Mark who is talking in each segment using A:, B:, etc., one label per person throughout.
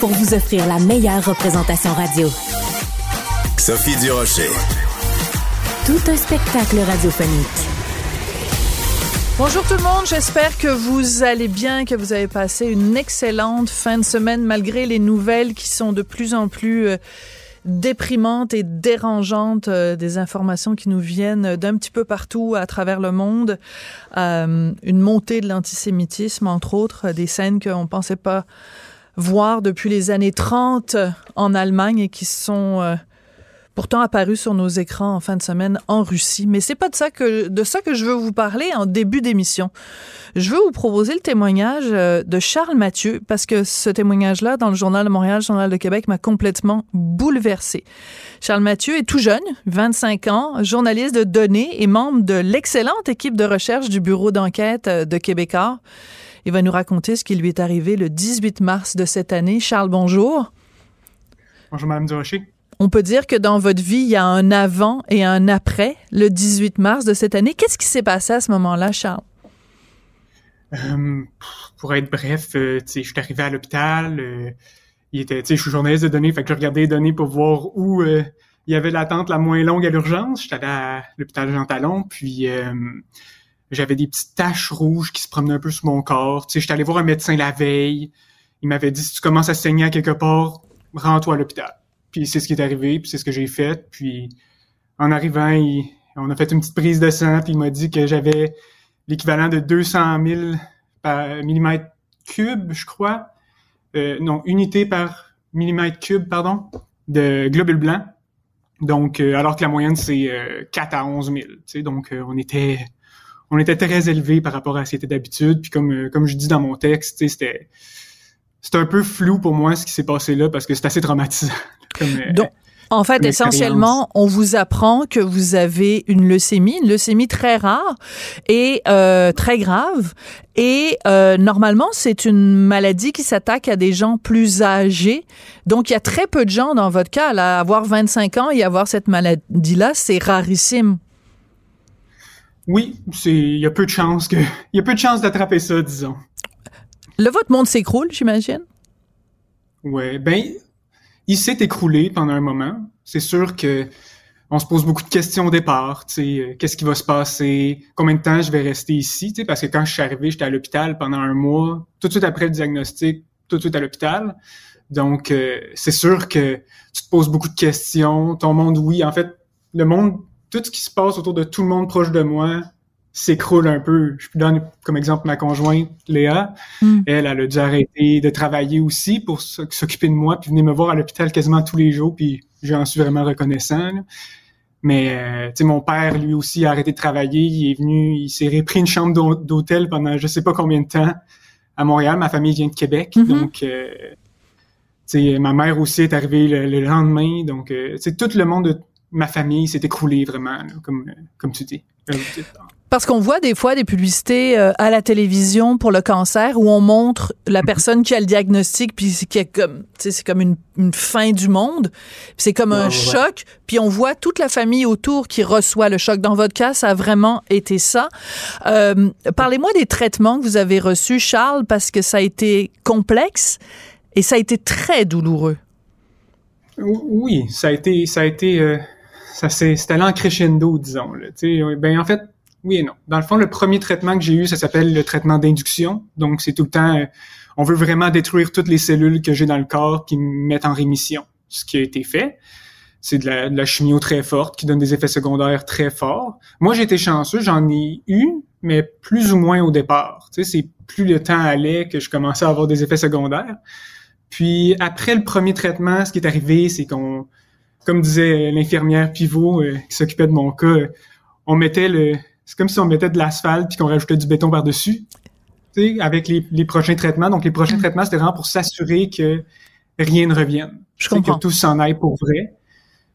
A: pour vous offrir la meilleure représentation radio.
B: Sophie Durocher.
A: Tout un spectacle radiophonique.
C: Bonjour tout le monde, j'espère que vous allez bien, que vous avez passé une excellente fin de semaine malgré les nouvelles qui sont de plus en plus euh, déprimantes et dérangeantes, euh, des informations qui nous viennent d'un petit peu partout à travers le monde, euh, une montée de l'antisémitisme entre autres, des scènes qu'on pensait pas voir depuis les années 30 en Allemagne et qui sont euh, pourtant apparus sur nos écrans en fin de semaine en Russie. Mais c'est pas de ça que de ça que je veux vous parler en début d'émission. Je veux vous proposer le témoignage euh, de Charles Mathieu parce que ce témoignage-là dans le journal de Montréal, le journal de Québec m'a complètement bouleversé. Charles Mathieu est tout jeune, 25 ans, journaliste de données et membre de l'excellente équipe de recherche du bureau d'enquête euh, de Québécois. Il va nous raconter ce qui lui est arrivé le 18 mars de cette année. Charles, bonjour.
D: Bonjour, Mme Durocher.
C: On peut dire que dans votre vie, il y a un avant et un après le 18 mars de cette année. Qu'est-ce qui s'est passé à ce moment-là, Charles?
D: Euh, pour être bref, euh, je suis arrivé à l'hôpital. Euh, il était, je suis journaliste de données, fait que je regardais les données pour voir où il y avait l'attente la moins longue à l'urgence. J'étais allé à l'hôpital Jean Talon, puis j'avais des petites taches rouges qui se promenaient un peu sur mon corps. Tu sais, j'étais allé voir un médecin la veille. Il m'avait dit, si tu commences à saigner à quelque part, rends-toi à l'hôpital. Puis c'est ce qui est arrivé, puis c'est ce que j'ai fait. Puis en arrivant, on a fait une petite prise de sang, puis il m'a dit que j'avais l'équivalent de 200 000 par millimètre cube, je crois. Euh, non, unité par millimètre cube, pardon, de globules blancs. Donc, euh, alors que la moyenne, c'est 4 euh, à 11 000. Tu sais, donc, on était on était très élevé par rapport à ce qui était d'habitude. Puis comme, euh, comme je dis dans mon texte, c'était c'était un peu flou pour moi ce qui s'est passé là parce que c'est assez traumatisant. Comme,
C: euh, Donc, en fait, essentiellement, on vous apprend que vous avez une leucémie, une leucémie très rare et euh, très grave. Et normalement, c'est une maladie qui s'attaque à des gens plus âgés. Donc, il y a très peu de gens dans votre cas, à avoir 25 ans et avoir cette maladie-là, c'est rarissime.
D: Oui, c'est il y a peu de chances que il y a peu de chances d'attraper ça, disons.
C: Le votre monde s'écroule, j'imagine?
D: Ouais, ben il s'est écroulé pendant un moment. C'est sûr que on se pose beaucoup de questions au départ, tu sais, euh, qu'est-ce qui va se passer, combien de temps je vais rester ici, tu sais, parce que quand je suis arrivé, j'étais à l'hôpital pendant un mois, tout de suite après le diagnostic, tout de suite à l'hôpital. Donc euh, c'est sûr que tu te poses beaucoup de questions, ton monde oui, en fait, le monde tout ce qui se passe autour de tout le monde proche de moi s'écroule un peu. Je peux donner comme exemple ma conjointe, Léa. Hmm. Elle, elle a dû arrêter de travailler aussi pour s'occuper de moi, puis venir me voir à l'hôpital quasiment tous les jours, puis j'en suis vraiment reconnaissant. Mais euh, tu sais, mon père, lui aussi, a arrêté de travailler. Il est venu, il s'est repris une chambre d'hôtel pendant je sais pas combien de temps à Montréal. Ma famille vient de Québec, mm-hmm. donc euh, tu ma mère aussi est arrivée le, lendemain. Donc, euh, tu sais, tout le monde ma famille s'est écroulée vraiment, comme, comme tu dis.
C: Parce qu'on voit des fois des publicités euh, à la télévision pour le cancer où on montre la mhm. personne qui a le diagnostic puis qui est comme c'est comme une, une, fin du monde, c'est comme un choc, puis on voit toute la famille autour qui reçoit le choc. Dans votre cas, ça a vraiment été ça. Euh, parlez-moi des traitements que vous avez reçus, Charles, parce que ça a été complexe et ça a été très douloureux.
D: Oui, ça a été ça a été euh, ça c'était allé en crescendo, disons. Là, ben en fait, oui et non. Dans le fond, le premier traitement que j'ai eu, ça s'appelle le traitement d'induction. Donc, c'est tout le temps, euh, on veut vraiment détruire toutes les cellules que j'ai dans le corps qui me mettent en rémission. Ce qui a été fait, c'est de la, chimio très forte qui donne des effets secondaires très forts. Moi, j'ai été chanceux, j'en ai eu, mais plus ou moins au départ. C'est plus le temps allait que je commençais à avoir des effets secondaires. Puis après le premier traitement, ce qui est arrivé, c'est qu'on comme disait l'infirmière pivot euh, qui s'occupait de mon cas, on mettait le, c'est comme si on mettait de l'asphalte puis qu'on rajoutait du béton par-dessus, avec les, prochains traitements. Donc les prochains mm. traitements, c'était vraiment pour s'assurer que rien ne revienne.
C: Je comprends.
D: Que tout s'en aille pour vrai,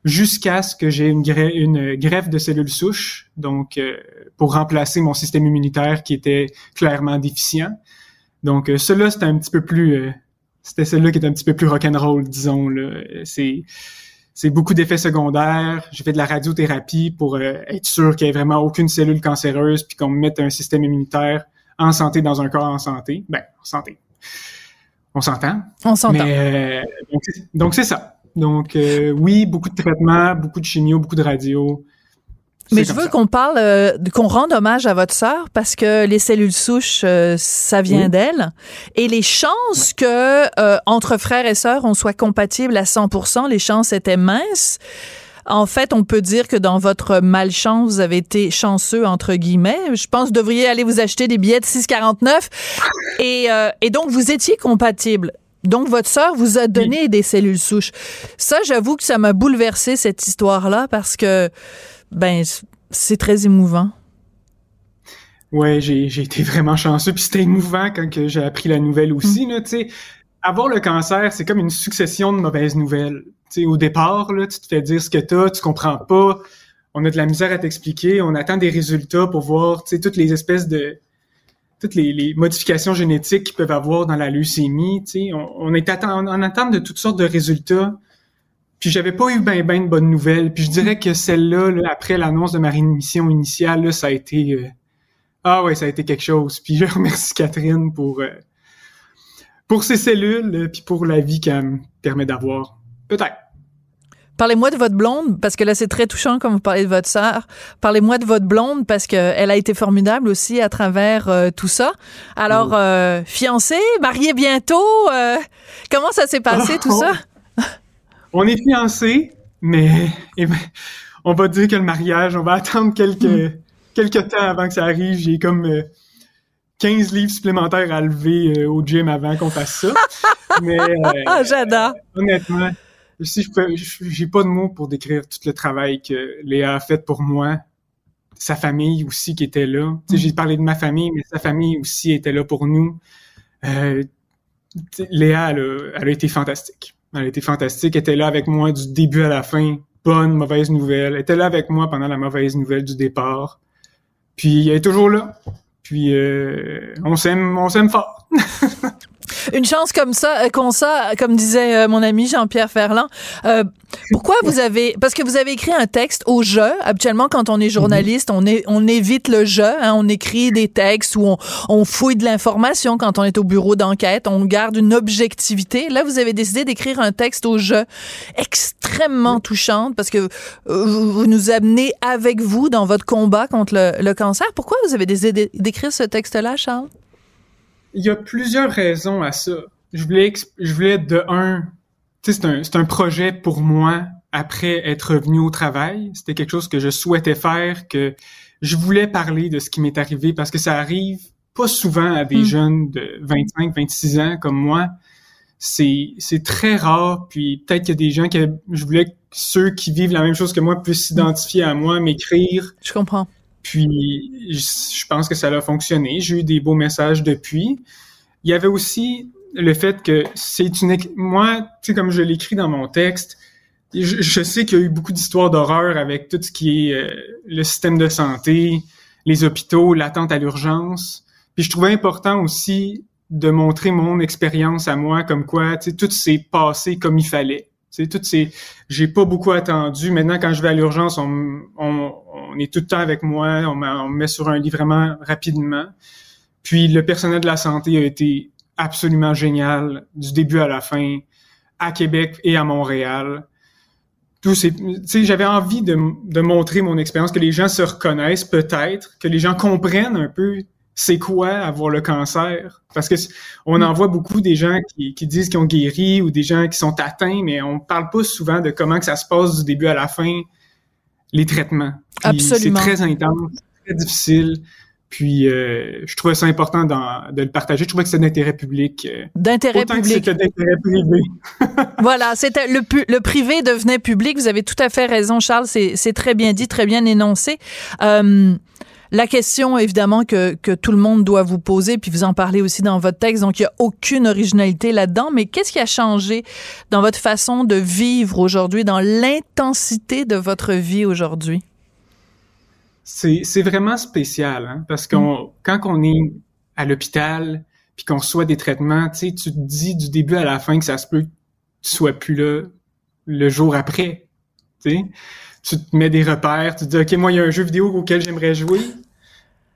D: jusqu'à ce que j'ai une, une, greffe de cellules souches, donc euh, pour remplacer mon système immunitaire qui était clairement déficient. Donc, euh, cela c'était un petit peu plus... Euh, c'était celle-là qui est un petit peu plus rock'n'roll, disons. C'est c'est beaucoup d'effets secondaires. J'ai fait de la radiothérapie pour euh, être sûr qu'il n'y ait vraiment aucune cellule cancéreuse, puis qu'on mette un système immunitaire en santé dans un corps en santé. Ben, en santé. On s'entend.
C: On s'entend.
D: Euh, donc, c'est ça. Donc, euh, oui, beaucoup de traitements, beaucoup de chimio, beaucoup de radio.
C: Mais je veux qu'on parle, euh, qu'on rende hommage à votre sœur parce que les cellules souches, euh, ça vient d'elle. Et les chances que euh, entre frères et sœurs, on soit compatibles à 100%, les chances étaient minces. En fait, on peut dire que dans votre malchance, vous avez été chanceux, entre guillemets. Je pense que vous devriez aller vous acheter des billets de 6,49. Et, et donc, vous étiez compatible. Donc, votre sœur vous a donné des cellules souches. Ça, j'avoue que ça m'a bouleversé, cette histoire-là, parce que ben c'est très émouvant.
D: Ouais, j'ai, été vraiment chanceux. Puis c'était émouvant quand j'ai appris la nouvelle aussi. Mm. Tu sais, avoir le cancer, c'est comme une succession de mauvaises nouvelles. Tu sais, au départ, là, tu te fais dire ce que t'as, tu comprends pas. On a de la misère à t'expliquer. On attend des résultats pour voir, tu sais, toutes les espèces de toutes les, modifications génétiques qu'ils peuvent avoir dans la leucémie. Tu sais, on, on est en attente de toutes sortes de résultats. Puis j'avais pas eu ben ben de bonnes nouvelles. Puis je dirais que celle-là, après l'annonce de ma rémission initiale, là, ça a été euh, ah ouais, ça a été quelque chose. Puis je remercie Catherine pour euh, pour ses cellules, puis pour la vie qu'elle me permet d'avoir. Peut-être.
C: Parlez-moi de votre blonde, parce que là, c'est très touchant quand vous parlez de votre sœur. Parlez-moi de votre blonde, parce qu'elle a été formidable aussi à travers euh, tout ça. Alors, oh. fiancée, mariée bientôt, comment ça s'est passé, tout ça?
D: On est fiancés, mais eh ben, on va dire que le mariage, on va attendre quelques, hmm. quelques temps avant que ça arrive. J'ai comme 15 euh, livres supplémentaires à lever euh, au gym avant qu'on fasse ça. mais
C: euh, j'adore.
D: honnêtement, si je j'ai pas de mots pour décrire tout le travail que Léa a fait pour moi. Sa famille aussi qui était là. Hmm. J'ai parlé de ma famille, mais sa famille aussi était là pour nous. Léa, elle a été fantastique. Elle était fantastique. Elle était là avec moi du début à la fin. Bonne, mauvaise nouvelle. Elle était là avec moi pendant la mauvaise nouvelle du départ. Puis elle est toujours là. Puis euh, on s'aime, on s'aime fort.
C: Une chance comme ça, euh, comme ça, comme disait euh, mon ami Jean-Pierre Ferland. Euh, pourquoi vous avez, parce que vous avez écrit un texte au jeu. Habituellement, quand on est journaliste, on, est, on évite le jeu. Hein, on écrit des textes où on, on fouille de l'information quand on est au bureau d'enquête. On garde une objectivité. Là, vous avez décidé d'écrire un texte au jeu extrêmement touchant parce que vous, nous amenez avec vous dans votre combat contre le, le cancer. Pourquoi vous avez décidé d'écrire ce texte-là, Charles?
D: Il y a plusieurs raisons à ça. Je voulais, je voulais de un, tu sais, c'est un, c'est un projet pour moi après être revenu au travail. C'était quelque chose que je souhaitais faire, que je voulais parler de ce qui m'est arrivé parce que ça arrive pas souvent à des hmm. jeunes de 25, 26 ans comme moi. C'est, c'est très rare. Puis peut-être qu'il y a des gens qui, je voulais que ceux qui vivent la même chose que moi puissent s'identifier à moi, m'écrire.
C: Je comprends.
D: Puis, je pense que ça a fonctionné. J'ai eu des beaux messages depuis. Il y avait aussi le fait que c'est une... Moi, tu sais, comme je l'écris dans mon texte, je, sais qu'il y a eu beaucoup d'histoires d'horreur avec tout ce qui est euh, le système de santé, les hôpitaux, l'attente à l'urgence. Puis je trouvais important aussi de montrer mon expérience à moi, comme quoi, tu sais, tout s'est passé comme il fallait. Tu sais, tout ces, j'ai pas beaucoup attendu. Maintenant, quand je vais à l'urgence, on, est tout le temps avec moi, on, me met sur un lit vraiment rapidement. Puis le personnel de la santé a été absolument génial du début à la fin, à Québec et à Montréal. Tout c'est, j'avais envie de montrer mon expérience, que les gens se reconnaissent peut-être, que les gens comprennent un peu c'est quoi avoir le cancer? Parce que on en voit beaucoup des gens qui, qui disent qu'ils ont guéri ou des gens qui sont atteints mais on parle pas souvent de comment que ça se passe du début à la fin les traitements
C: absolument
D: c'est très intense très difficile puis euh, je trouvais ça important de le partager. Je trouvais que c'était d'intérêt public.
C: Euh, d'intérêt public.
D: c'était d'intérêt privé.
C: voilà, c'était le, le privé devenait public. Vous avez tout à fait raison, Charles. C'est très bien dit, très bien énoncé. Euh, La question, évidemment, que, que tout le monde doit vous poser, puis vous en parlez aussi dans votre texte, donc il n'y a aucune originalité là-dedans, mais qu'est-ce qui a changé dans votre façon de vivre aujourd'hui, dans l'intensité de votre vie aujourd'hui?
D: C'est vraiment spécial, hein, parce qu'on mm. quand on est à l'hôpital, puis qu'on reçoit des traitements, tu sais, tu te dis du début à la fin que ça se peut que tu sois plus là le jour après, tu sais tu te mets des repères, tu te dis, OK, moi, il y a un jeu vidéo auquel j'aimerais jouer.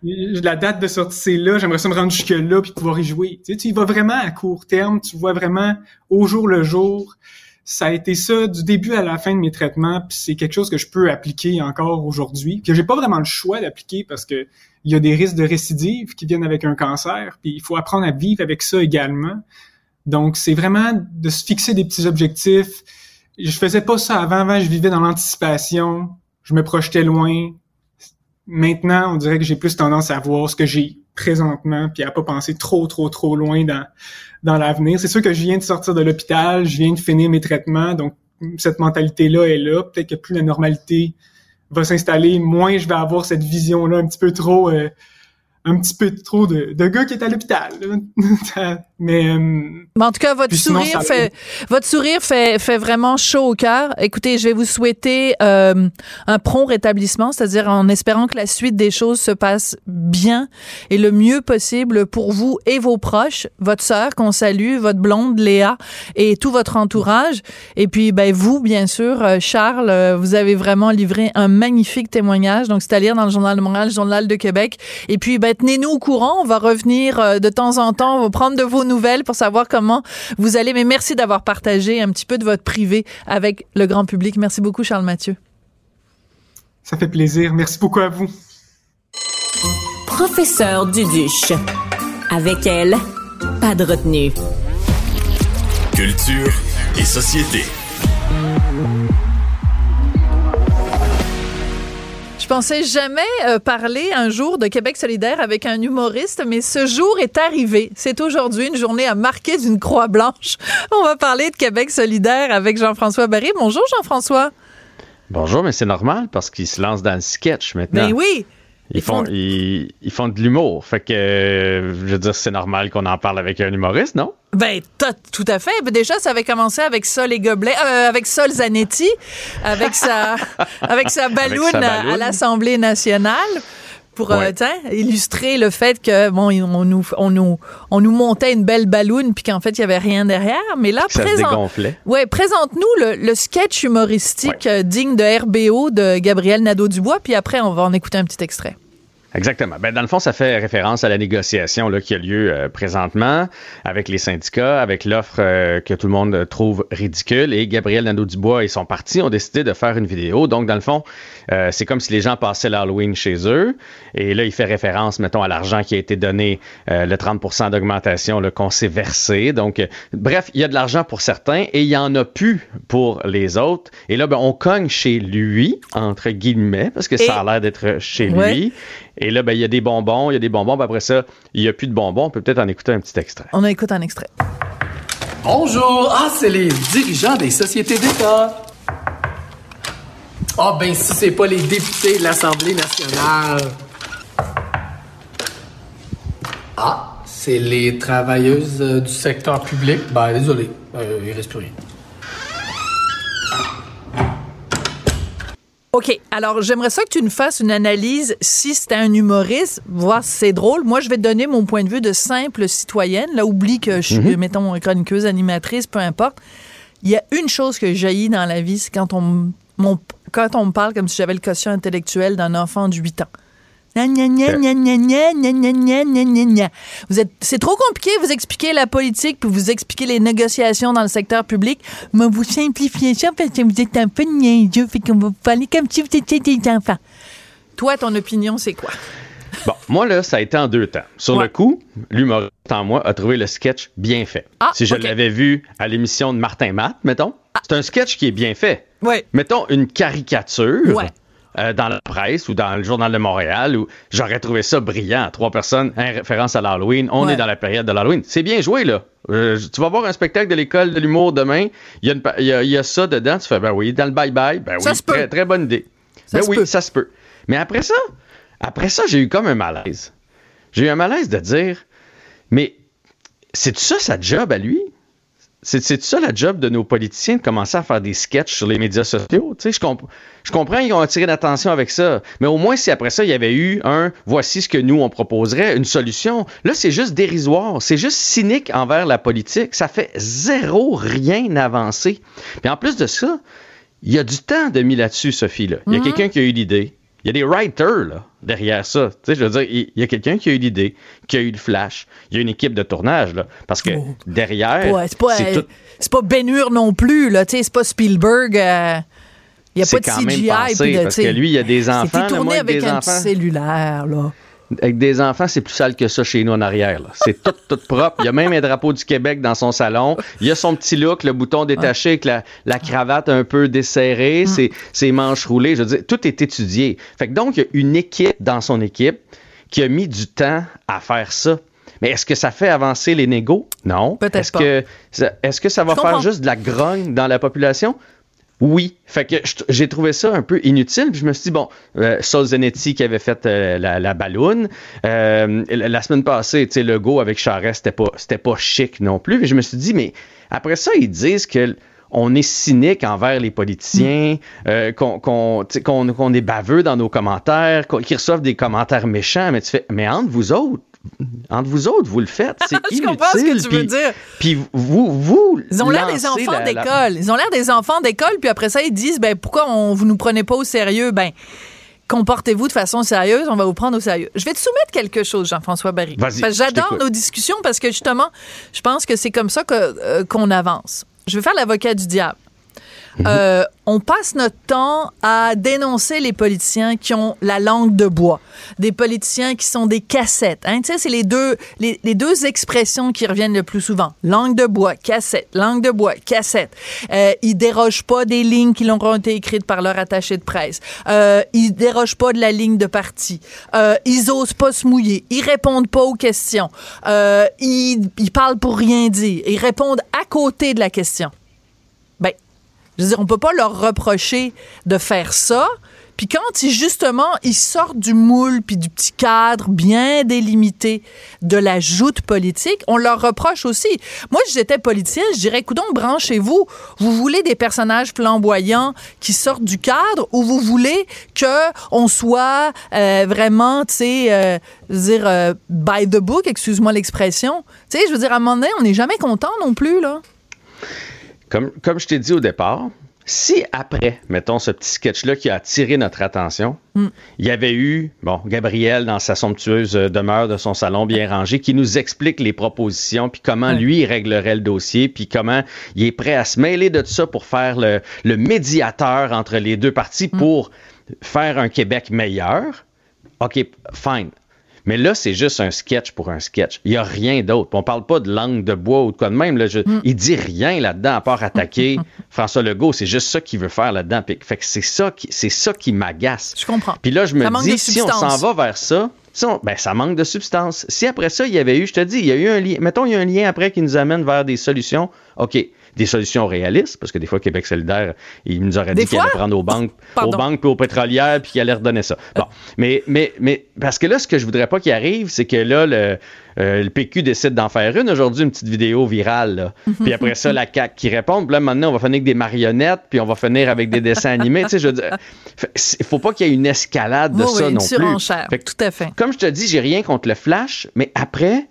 D: La date de sortie, c'est là, j'aimerais ça me rendre jusque-là puis pouvoir y jouer. Tu, sais, tu y vas vraiment à court terme, tu vois vraiment au jour le jour. Ça a été ça du début à la fin de mes traitements, puis c'est quelque chose que je peux appliquer encore aujourd'hui, que j'ai pas vraiment le choix d'appliquer parce que il y a des risques de récidive qui viennent avec un cancer, puis il faut apprendre à vivre avec ça également. Donc, c'est vraiment de se fixer des petits objectifs, je faisais pas ça avant. Avant, je vivais dans l'anticipation. Je me projetais loin. Maintenant, on dirait que j'ai plus tendance à voir ce que j'ai présentement, puis à pas penser trop, trop, trop loin dans, dans l'avenir. C'est sûr que je viens de sortir de l'hôpital, je viens de finir mes traitements, donc cette mentalité-là est là. Peut-être que plus la normalité va s'installer, moins je vais avoir cette vision-là un petit peu trop euh, un petit peu trop de, de gars qui est à l'hôpital. Mais, euh,
C: Mais, en tout cas, votre sourire fait votre sourire fait fait vraiment chaud au cœur. Écoutez, je vais vous souhaiter euh, un prompt rétablissement, c'est-à-dire en espérant que la suite des choses se passe bien et le mieux possible pour vous et vos proches, votre sœur qu'on salue, votre blonde Léa et tout votre entourage. Et puis, ben vous, bien sûr, euh, Charles, vous avez vraiment livré un magnifique témoignage. Donc, c'est à lire dans le Journal de Montréal, le Journal de Québec. Et puis, ben tenez-nous au courant. On va revenir euh, de temps en temps. On va prendre de vos nouvelles pour savoir comment vous allez. Mais merci d'avoir partagé un petit peu de votre privé avec le grand public. Merci beaucoup, Charles Mathieu.
D: Ça fait plaisir. Merci beaucoup à vous.
A: Professeur Duduche. Avec elle, pas de retenue.
E: Culture et société.
C: Je pensais jamais euh, parler un jour de Québec solidaire avec un humoriste, mais ce jour est arrivé. C'est aujourd'hui une journée à marquer d'une croix blanche. On va parler de Québec solidaire avec Jean-François Barry. Bonjour Jean-François.
F: Bonjour, mais c'est normal parce qu'il se lance dans le sketch maintenant.
C: Mais oui,
F: ils, font, ils, font de l'humour. Fait que, je veux dire, c'est normal qu'on en parle avec un humoriste, non?
C: Ben, tout à fait. Ben, déjà, ça avait commencé avec Sol et Goblet, euh, avec Sol Zanetti, avec sa, avec sa balloune à, l'Assemblée nationale pour euh, illustrer le fait que bon on nous on nous on nous montait une belle balloune puis qu'en fait il y avait rien derrière. Mais là
F: présente
C: ouais présente-nous le, sketch humoristique euh, digne de RBO de Gabriel Nadeau-Dubois puis après on va en écouter un petit extrait.
F: Exactement. Ben, dans le fond, ça fait référence à la négociation là, qui a lieu euh, présentement avec les syndicats, avec l'offre euh, que tout le monde trouve ridicule. Et Gabriel Nadeau-Dubois et son parti ont décidé de faire une vidéo. Donc, dans le fond, euh, c'est comme si les gens passaient l'Halloween chez eux. Et là, il fait référence, mettons, à l'argent qui a été donné, le 30 d'augmentation qu'on s'est versé. Donc, bref, il y a de l'argent pour certains et il y en a plus pour les autres. Et là, ben, on cogne chez lui, entre guillemets, parce que ça a l'air d'être chez lui. Et là, ben, il y a des bonbons, il y a des bonbons, puis après ça, il n'y a plus de bonbons. On peut peut-être en écouter un petit extrait.
C: On écoute un extrait.
G: Bonjour! Ah, c'est les dirigeants des sociétés d'État. Ah, ben, si c'est pas les députés de l'Assemblée nationale. Ah, c'est les travailleuses euh, du secteur public. Ben, désolé, euh, il reste plus rien.
C: OK. Alors, j'aimerais ça que tu nous fasses une analyse si c'est un humoriste, voir si c'est drôle. Moi, je vais te donner mon point de vue de simple citoyenne. Là, oublie que je suis, mhm. mettons, chroniqueuse, animatrice, peu importe. Il y a une chose que j'ai dans la vie, c'est quand on, quand on me parle comme si j'avais le quotient intellectuel d'un enfant de 8 ans. Vous êtes, c'est trop compliqué vous expliquer la politique puis vous expliquer les négociations dans le secteur public. Mais vous simplifiez ça parce que vous êtes un peu niaiseux, fait qu'on va vous parler comme si vous étiez des enfants. Toi, ton opinion, c'est quoi?
F: Bon, moi, là, ça a été en deux temps. Sur le coup, l'humoriste en moi a trouvé le sketch bien fait. Ah, si je l'avais vu à l'émission de Martin Matt, mettons, ah. c'est un sketch qui est bien fait.
C: Ouais.
F: Mettons une caricature. Ouais euh, dans la presse ou dans le journal de Montréal où j'aurais trouvé ça brillant. Trois personnes, en référence à l'Halloween. On est dans la période de l'Halloween. C'est bien joué, là. Euh, tu vas voir un spectacle de l'école de l'humour demain. Il y, a y, a ça dedans. Tu fais, ben oui, dans le bye-bye. Ben oui, très, très bonne idée. ben oui, ça se peut. Mais après ça, après ça, j'ai eu comme un malaise. J'ai eu un malaise de dire, mais c'est ça sa job à lui? C'est ça la job de nos politiciens de commencer à faire des sketchs sur les médias sociaux? Tu sais, je, je comprends qu'ils ont attiré l'attention avec ça, mais au moins si après ça, il y avait eu un voici ce que nous on proposerait, une solution. Là, c'est juste dérisoire, c'est juste cynique envers la politique. Ça fait zéro rien avancer. Puis en plus de ça, il y a du temps de mis là-dessus, Sophie. Là. Il y a mm-hmm. quelqu'un qui a eu l'idée. Il y a des writers là, derrière ça. Tu sais, je veux dire, il y a quelqu'un qui a eu l'idée, qui a eu le flash. Il y a une équipe de tournage, là. Parce que oh. derrière.
C: c'est pas, c'est pas Ben Hur non plus, là. Tu sais, c'est pas Spielberg. Euh, il n'y a pas de CGI.
F: Pensé, parce que lui, il y a des enfants.
C: C'était tourné avec un cellulaire, là.
F: Avec des enfants, c'est plus sale que ça chez nous en arrière. C'est tout, tout propre. Il y a même un drapeau du Québec dans son salon. Il y a son petit look, le bouton détaché avec la, la cravate un peu desserrée, mm. ses, manches roulées. Je veux dire, tout est étudié. Fait que donc, il y a une équipe dans son équipe qui a mis du temps à faire ça. Mais est-ce que ça fait avancer les négos? Non.
C: Peut-être
F: est-ce. Que, est-ce que ça va faire juste de la grogne dans la population? Oui. Fait que j'ai trouvé ça un peu inutile. Puis je me suis dit, bon, euh, Zanetti qui avait fait euh, la, la balloune. Euh, la semaine passée, tu sais, le go avec Charest, c'était pas, c'était pas chic non plus. Puis je me suis dit, mais après ça, ils disent que on est cynique envers les politiciens, mm. euh, qu'on est baveux dans nos commentaires, qu'ils reçoivent des commentaires méchants, mais tu fais, mais entre vous autres, entre vous autres, vous le faites. C'est inutile. Je
C: comprends ce que tu veux dire.
F: Puis vous, vous.
C: Ils ont l'air des enfants d'école. Ils ont l'air des enfants d'école, puis après ça, ils disent, ben pourquoi on, vous nous prenez pas au sérieux? Ben comportez-vous de façon sérieuse, on va vous prendre au sérieux. Je vais te soumettre quelque chose, Jean-François Barry.
F: Vas-y.
C: J'adore nos discussions parce que justement, je pense que c'est comme ça euh, qu'on avance. Je vais faire l'avocat du diable. Mhm. Euh, on passe notre temps à dénoncer les politiciens qui ont la langue de bois, des politiciens qui sont des cassettes. Hein? Tu sais, c'est les deux, les, deux expressions qui reviennent le plus souvent. Langue de bois, cassette, langue de bois, cassette. Euh, ils dérogent pas des lignes qui ont été écrites par leur attaché de presse. Euh, ils dérogent pas de la ligne de parti. Euh, ils osent pas se mouiller. Ils répondent pas aux questions. Euh, ils, ils parlent pour rien dire. Ils répondent à côté de la question. Je veux dire, on peut pas leur reprocher de faire ça. Puis quand ils, justement, ils sortent du moule puis du petit cadre bien délimité de la joute politique, on leur reproche aussi. Moi, j'étais politicien, je dirais, coudon, branchez-vous. Vous voulez des personnages flamboyants qui sortent du cadre ou vous voulez que on soit euh, vraiment, tu sais, euh, dire, euh, by the book, excuse-moi l'expression. Tu sais, je veux dire, à un moment donné, on n'est jamais content non plus, là.
F: Comme, comme je t'ai dit au départ, si après, mettons, ce petit sketch-là qui a attiré notre attention, hmm. il y avait eu, bon, Gabriel dans sa somptueuse demeure de son salon bien rangé qui nous explique les propositions, puis comment lui, il réglerait le dossier, puis comment il est prêt à se mêler de tout ça pour faire le, médiateur entre les deux parties hmm. pour faire un Québec meilleur. OK, fine. Mais là, c'est juste un sketch pour un sketch. Il n'y a rien d'autre. On parle pas de langue de bois ou de quoi de même. Là, mm. Il dit rien là-dedans à part attaquer François Legault. C'est juste ça qu'il veut faire là-dedans. Fait que c'est ça qui, c'est ça qui m'agace.
C: Je comprends.
F: Puis là, je me dis, si on s'en va vers ça, ben, ça manque de substance. Si après ça, il y avait eu, je te dis, il y a eu un lien, mettons, il y a un lien après qui nous amène vers des solutions, OK, des solutions réalistes, parce que des fois, Québec solidaire, il nous aurait dit qu'il allait prendre aux banques, aux banques puis aux pétrolières, puis qu'il allait redonner ça. Bon, mais, mais, mais, parce que là, ce que je voudrais pas qu'il arrive, c'est que là, le, euh, le PQ décide d'en faire une aujourd'hui, une petite vidéo virale. Puis après ça, la CAQ qui répond. Puis là, maintenant, on va finir avec des marionnettes, puis on va finir avec des dessins animés. tu sais, je veux dire, il faut pas qu'il y ait une escalade de ça non
C: plus. tout à fait.
F: Comme je te dis, j'ai rien contre le flash, mais après,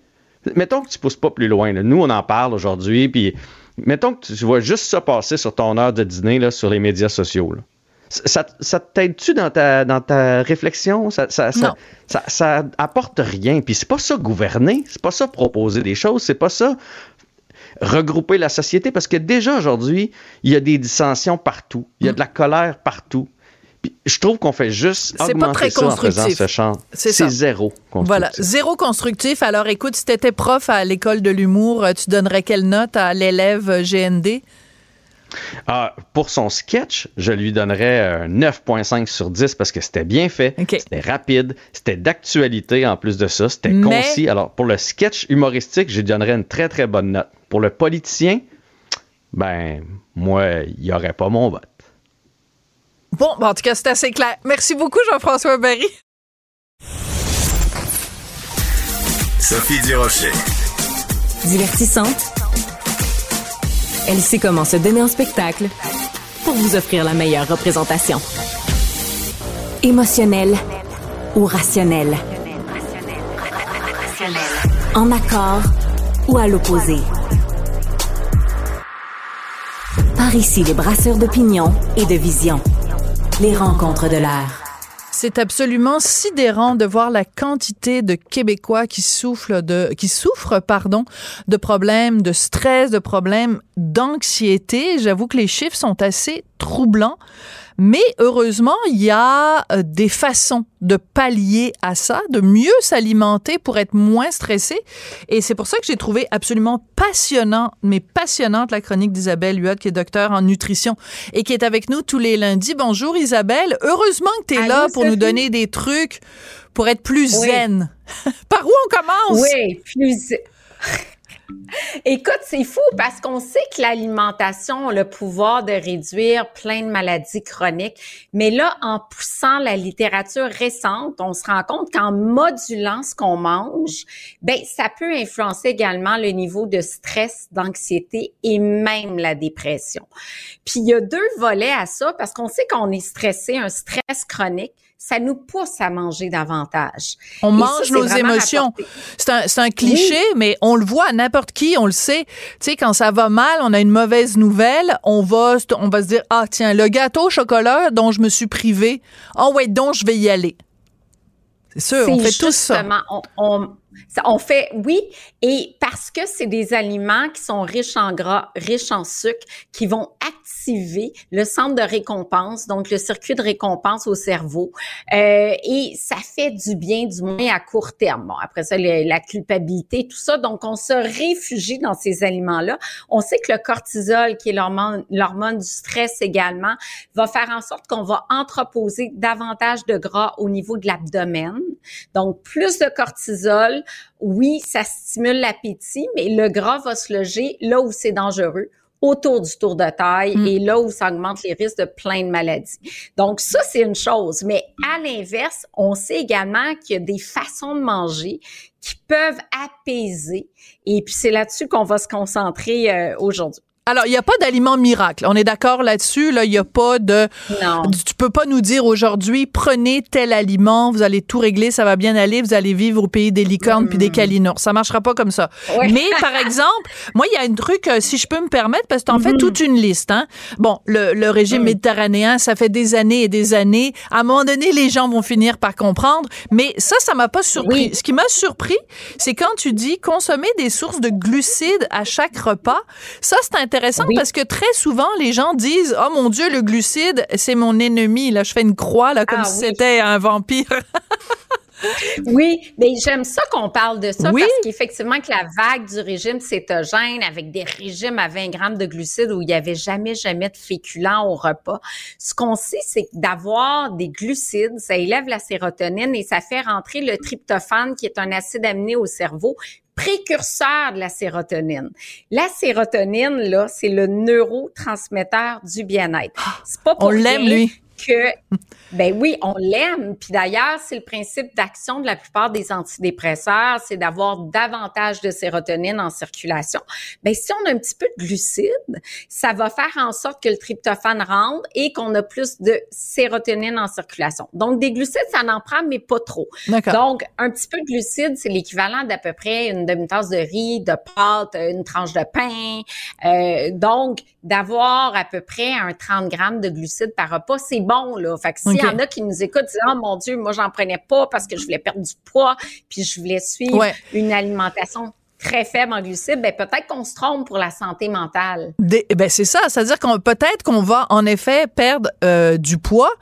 F: mettons que tu pousses pas plus loin. Nous, on en parle aujourd'hui, puis mettons que tu vois juste ça passer sur ton heure de dîner là, sur les médias sociaux. Ça, ça t'aide-tu dans ta, dans ta réflexion? Ça, ça, ça, ça, apporte rien. Puis c'est pas ça gouverner, c'est pas ça proposer des choses, c'est pas ça regrouper la société parce que déjà aujourd'hui, il y a des dissensions partout, il y a de la colère partout je trouve qu'on fait juste augmenter pas très ça en faisant ce champ. C'est zéro constructif.
C: Voilà, zéro constructif. Alors écoute, si tu étais prof à l'école de l'humour, euh, tu donnerais quelle note à l'élève euh, GND?
F: Ah, pour son sketch, je lui donnerais 9,5 sur 10 parce que c'était bien fait, c'était rapide, c'était d'actualité en plus de ça, c'était concis. Alors, pour le sketch humoristique, je lui donnerais une très, très bonne note. Pour le politicien, ben, moi, il n'y aurait pas mon vote.
C: Bon, ben, en tout cas, c'est assez clair. Merci beaucoup, Jean-François Barry.
E: Sophie Durocher.
A: Divertissante. Elle sait comment se donner en spectacle pour vous offrir la meilleure représentation. Émotionnelle ou rationnelle? En accord ou à l'opposé? Par ici, les brasseurs d'opinion et de vision. Les rencontres de l'air.
C: C'est absolument sidérant de voir la quantité de Québécois qui souffrent de, qui souffrent, pardon, de problèmes de stress, de problèmes d'anxiété. J'avoue que les chiffres sont assez troublants. Mais heureusement, il y a euh, des façons de pallier à ça, de mieux s'alimenter pour être moins stressé. Et c'est pour ça que j'ai trouvé absolument passionnant, mais passionnante la chronique d'Isabelle Huot, qui est docteur en nutrition et qui est avec nous tous les lundis. Bonjour Isabelle. Heureusement que tu es là pour nous donner des trucs pour être plus zen. Par où on commence?
H: Oui, plus Écoute, c'est fou parce qu'on sait que l'alimentation a le pouvoir de réduire plein de maladies chroniques, mais là, en poussant la littérature récente, on se rend compte qu'en modulant ce qu'on mange, ben ça peut influencer également le niveau de stress, d'anxiété et même la dépression. Puis il y a deux volets à ça parce qu'on sait qu'on est stressé, un stress chronique ça nous pousse à manger davantage.
C: On mange nos émotions. C'est un, un, cliché, mais on le voit à n'importe qui, on le sait. Tu sais, quand ça va mal, on a une mauvaise nouvelle, on va, on va se dire, ah tiens, le gâteau au chocolat dont je me suis privé, oh ouais, donc je vais y aller. C'est sûr, on fait tout ça.
H: On, on, on fait, oui, et parce que c'est des aliments qui sont riches en gras, riches en sucre, qui vont activer le centre de récompense, donc le circuit de récompense au cerveau, euh, et ça fait du bien, du moins à court terme. Bon, après ça, la culpabilité, tout ça, donc on se réfugie dans ces aliments-là. On sait que le cortisol, qui est l'hormone du stress également, va faire en sorte qu'on va entreposer davantage de gras au niveau de l'abdomen. Donc, plus de cortisol, oui, ça stimule l'appétit, mais le gras va se loger là où c'est dangereux, autour du tour de taille mm. et là où ça augmente les risques de plein de maladies. Donc ça, c'est une chose. Mais à l'inverse, on sait également qu'il y a des façons de manger qui peuvent apaiser. Et puis c'est là-dessus qu'on va se concentrer euh, aujourd'hui.
C: Alors, il n'y a pas d'aliment miracle. On est d'accord là-dessus. Là, il n'y a pas de.
H: Non.
C: Tu peux pas nous dire aujourd'hui, prenez tel aliment, vous allez tout régler, ça va bien aller, vous allez vivre au pays des licornes puis des calinours. Ça marchera pas comme ça. Mais par exemple, moi, il y a un truc, euh, si je peux me permettre, parce que t'en fais mm-hmm. toute une liste. Hein. Bon, le, le régime mm. méditerranéen, ça fait des années et des années. À un moment donné, les gens vont finir par comprendre. Mais ça, ça m'a pas surpris. Ce qui m'a surpris, c'est quand tu dis consommer des sources de glucides à chaque repas. Ça, c'est intéressant intéressant parce que très souvent, les gens disent Oh mon Dieu, le glucide, c'est mon ennemi. Là, je fais une croix, là, comme ah si c'était un vampire.
H: oui, mais j'aime ça qu'on parle de ça parce qu'effectivement que la vague du régime cétogène avec des régimes à 20 grammes de glucides où il n'y avait jamais, jamais de féculents au repas. Ce qu'on sait, c'est d'avoir des glucides, ça élève la sérotonine et ça fait rentrer le tryptophane qui est un acide aminé au cerveau précurseur de la sérotonine. La sérotonine, là, c'est le neurotransmetteur du bien-être.
C: C'est pas pour On l'aime, lui
H: que, ben oui, on l'aime. Puis d'ailleurs, c'est le principe d'action de la plupart des antidépresseurs, c'est d'avoir davantage de sérotonine en circulation. Ben si on a un petit peu de glucides, ça va faire en sorte que le tryptophane rentre et qu'on a plus de sérotonine en circulation. Donc des glucides, ça n'en prend mais pas trop. Donc un petit peu de glucides, c'est l'équivalent d'à peu près une demi-tasse de riz, de pâte, une tranche de pain. Euh, donc d'avoir à peu près un 30 grammes de glucides par repas, c'est bon, là. Fait que s'il y en a qui nous écoutent, disent, oh mon Dieu, moi, j'en prenais pas parce que je voulais perdre du poids, puis je voulais suivre une alimentation très faible en glucides, ben peut-être qu'on se trompe pour la santé mentale.
C: ben c'est ça, c'est-à-dire qu'on peut-être qu'on va en effet perdre euh, du poids,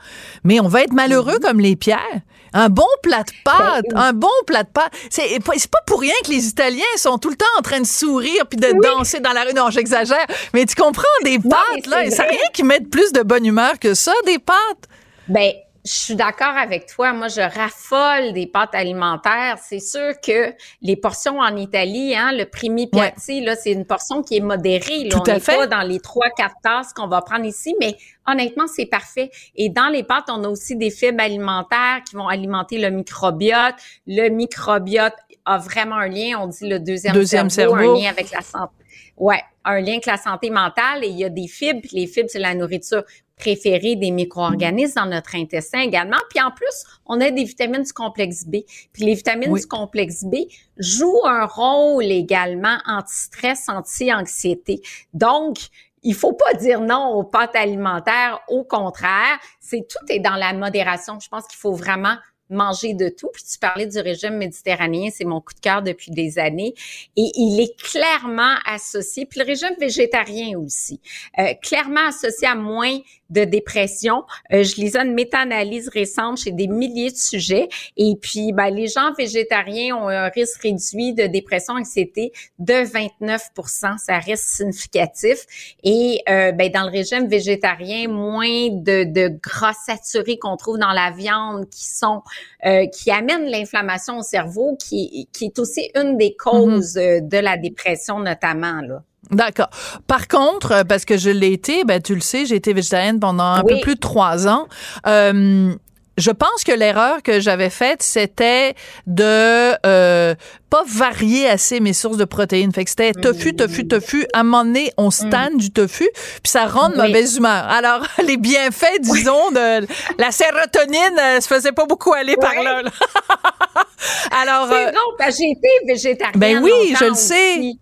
C: mais on va être malheureux mm-hmm. comme les pierres. Un bon plat de pâtes, ben un bon plat de pâtes. C'est pas pour rien que les Italiens sont tout le temps en train de sourire puis de danser dans la rue. Non, j'exagère, mais tu comprends des pâtes là, c'est rien qui met plus de bonne humeur que ça, des pâtes.
H: Ben je suis d'accord avec toi. Moi, je raffole des pâtes alimentaires. C'est sûr que les portions en Italie, hein, le primi piatti, là, c'est une portion qui est modérée. Là. on n'est pas dans les trois, quatre tasses qu'on va prendre ici, mais honnêtement, c'est parfait. Et dans les pâtes, on a aussi des fibres alimentaires qui vont alimenter le microbiote. Le microbiote a vraiment un lien. On dit le deuxième, cerveau, un lien avec la santé. Ouais, un lien avec la santé mentale. Et il y a des fibres. Les fibres, c'est la nourriture préférée des micro-organismes dans notre intestin également. Puis en plus, on a des vitamines du complexe B. Puis les vitamines du complexe B jouent un rôle également anti-stress, anti-anxiété. Donc, il faut pas dire non aux pâtes alimentaires. Au contraire, c'est tout est dans la modération. Je pense qu'il faut vraiment manger de tout. Puis tu parlais du régime méditerranéen, c'est mon coup de cœur depuis des années. Et il est clairement associé, puis le régime végétarien aussi, euh, clairement associé à moins de dépression. Euh, je lisais une méta-analyse récente chez des milliers de sujets. Et puis, ben, les gens végétariens ont un risque réduit de dépression, anxiété de 29% Ça reste significatif. Et euh, ben, dans le régime végétarien, moins de, de gras saturés qu'on trouve dans la viande qui sont euh, qui amènent l'inflammation au cerveau, qui, qui est aussi une des causes mm-hmm. de la dépression notamment. Là.
C: D'accord. Par contre, euh, parce que je l'ai été, ben tu le sais, j'ai été végétarienne pendant un peu plus de trois ans. Euh, je pense que l'erreur que j'avais faite, c'était de euh, pas varier assez mes sources de protéines. Fait que c'était tofu, tofu, tofu. À un moment donné, on stan du tofu, puis ça rend de mauvaise humeur. Alors, les bienfaits, disons, de la sérotonine, euh, se faisait pas beaucoup aller par là.
H: Alors, c'est euh, j'ai été végétarienne.
C: Ben oui, je le sais.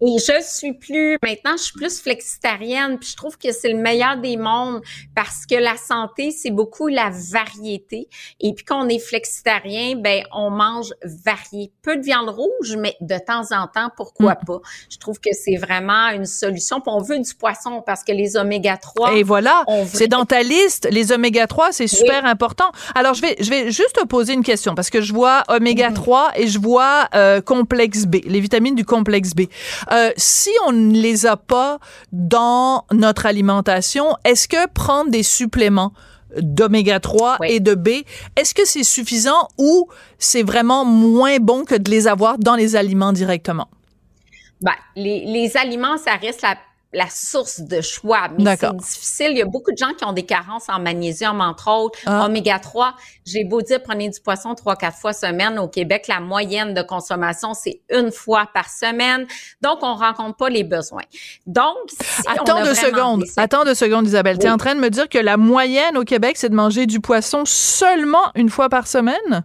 H: Et je suis plus, maintenant, je suis plus flexitarienne, puis je trouve que c'est le meilleur des mondes parce que la santé, c'est beaucoup la variété. Et puis quand on est flexitarien, ben on mange varié. Peu de viande rouge, mais de temps en temps, pourquoi mm. pas? Je trouve que c'est vraiment une solution. Puis on veut du poisson parce que les oméga 3.
C: Et voilà, c'est dans ta liste. Les oméga 3, c'est super important. Alors, je vais, je vais juste te poser une question parce que je vois oméga 3 mm. et je vois euh, complexe B, les vitamines du complexe B. Euh, si on ne les a pas dans notre alimentation, est-ce que prendre des suppléments d'oméga 3 et de B, est-ce que c'est suffisant ou c'est vraiment moins bon que de les avoir dans les aliments directement?
H: Ben, les, les aliments, ça reste la la source de choix. Mais c'est difficile. Il y a beaucoup de gens qui ont des carences en magnésium, entre autres. Ah. Oméga 3, j'ai beau dire, prenez du poisson trois, quatre fois semaine. Au Québec, la moyenne de consommation, c'est une fois par semaine. Donc, on rencontre pas les besoins. Donc, si
C: Attends deux secondes. Attends deux secondes, Isabelle. Tu es en train de me dire que la moyenne au Québec, c'est de manger du poisson seulement une fois par semaine?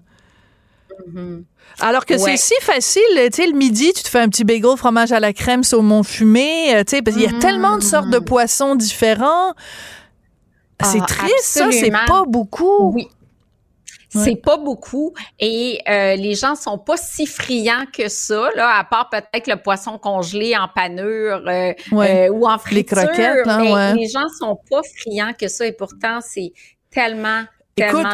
C: Mm-hmm. Alors que c'est si facile, tu sais, le midi, tu te fais un petit bagel fromage à la crème saumon fumé, euh, tu sais, parce qu'il y a tellement de sortes de poissons différents. C'est ah, triste, ça, c'est pas beaucoup.
H: Oui. C'est pas beaucoup et euh, les gens sont pas si friands que ça, là, à part peut-être le poisson congelé en panure euh, ou en friture. Les croquettes, hein, mais les gens sont pas friands que ça et pourtant c'est tellement